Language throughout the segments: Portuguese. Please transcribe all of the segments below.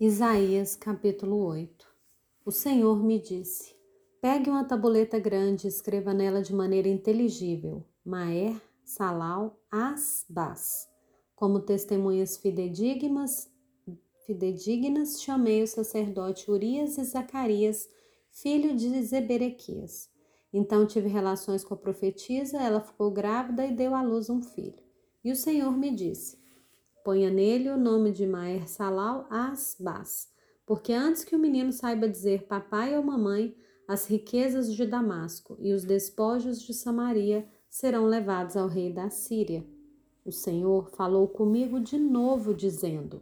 Isaías capítulo 8 O Senhor me disse: Pegue uma tabuleta grande e escreva nela de maneira inteligível: Maer, Salal, Asbas. Como testemunhas fidedignas, fidedignas chamei o sacerdote Urias e Zacarias, filho de Zeberequias. Então tive relações com a profetisa, ela ficou grávida e deu à luz um filho. E o Senhor me disse: Ponha nele o nome de Maer Salal Asbas, porque antes que o menino saiba dizer papai ou mamãe, as riquezas de Damasco e os despojos de Samaria serão levados ao rei da Síria. O Senhor falou comigo de novo, dizendo: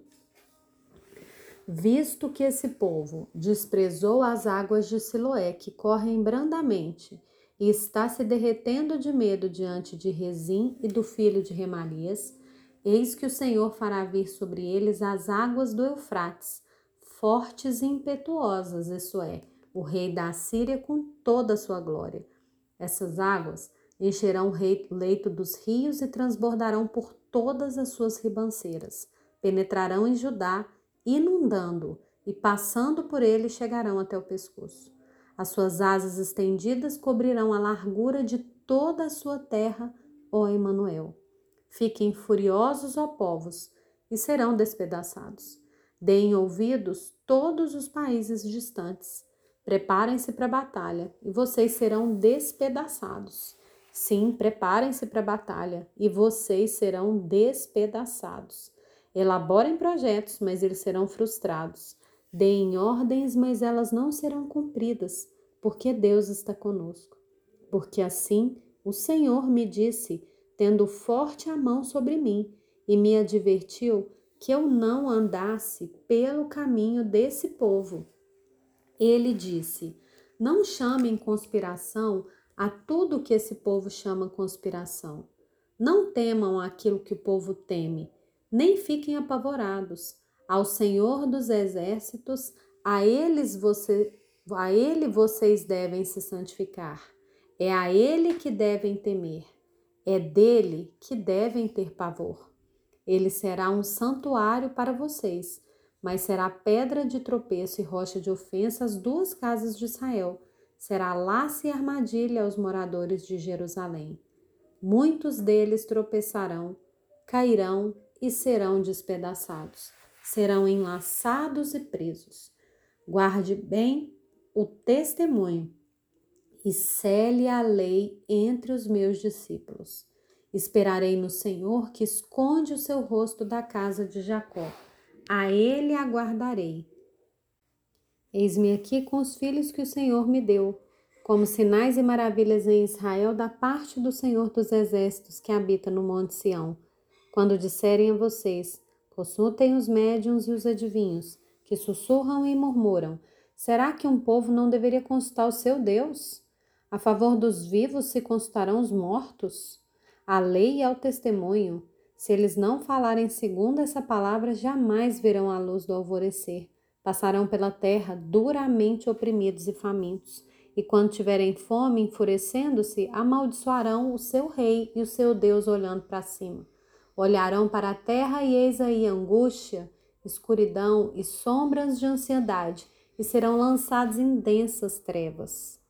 Visto que esse povo desprezou as águas de Siloé que correm brandamente e está se derretendo de medo diante de Rezim e do filho de Remalias, Eis que o Senhor fará vir sobre eles as águas do Eufrates, fortes e impetuosas, isso é, o rei da Assíria com toda a sua glória. Essas águas encherão o leito dos rios e transbordarão por todas as suas ribanceiras. Penetrarão em Judá, inundando, e passando por ele chegarão até o pescoço. As suas asas estendidas cobrirão a largura de toda a sua terra, ó Emanuel. Fiquem furiosos, ó povos, e serão despedaçados. Deem ouvidos todos os países distantes. Preparem-se para a batalha, e vocês serão despedaçados. Sim, preparem-se para a batalha, e vocês serão despedaçados. Elaborem projetos, mas eles serão frustrados. Deem ordens, mas elas não serão cumpridas, porque Deus está conosco. Porque assim o Senhor me disse: tendo forte a mão sobre mim, e me advertiu que eu não andasse pelo caminho desse povo. Ele disse: Não chamem conspiração a tudo que esse povo chama conspiração. Não temam aquilo que o povo teme, nem fiquem apavorados. Ao Senhor dos exércitos, a eles você, a ele vocês devem se santificar. É a ele que devem temer. É dele que devem ter pavor. Ele será um santuário para vocês, mas será pedra de tropeço e rocha de ofensa às duas casas de Israel. Será laço e armadilha aos moradores de Jerusalém. Muitos deles tropeçarão, cairão e serão despedaçados. Serão enlaçados e presos. Guarde bem o testemunho e cele a lei entre os meus discípulos. Esperarei no Senhor que esconde o seu rosto da casa de Jacó. A ele aguardarei. Eis-me aqui com os filhos que o Senhor me deu, como sinais e maravilhas em Israel da parte do Senhor dos exércitos que habita no monte Sião. Quando disserem a vocês: consultem os médiuns e os adivinhos, que sussurram e murmuram: será que um povo não deveria consultar o seu Deus? A favor dos vivos se consultarão os mortos? A lei é o testemunho. Se eles não falarem segundo essa palavra, jamais verão a luz do alvorecer. Passarão pela terra duramente oprimidos e famintos. E quando tiverem fome, enfurecendo-se, amaldiçoarão o seu rei e o seu Deus olhando para cima. Olharão para a terra e eis aí angústia, escuridão e sombras de ansiedade, e serão lançados em densas trevas.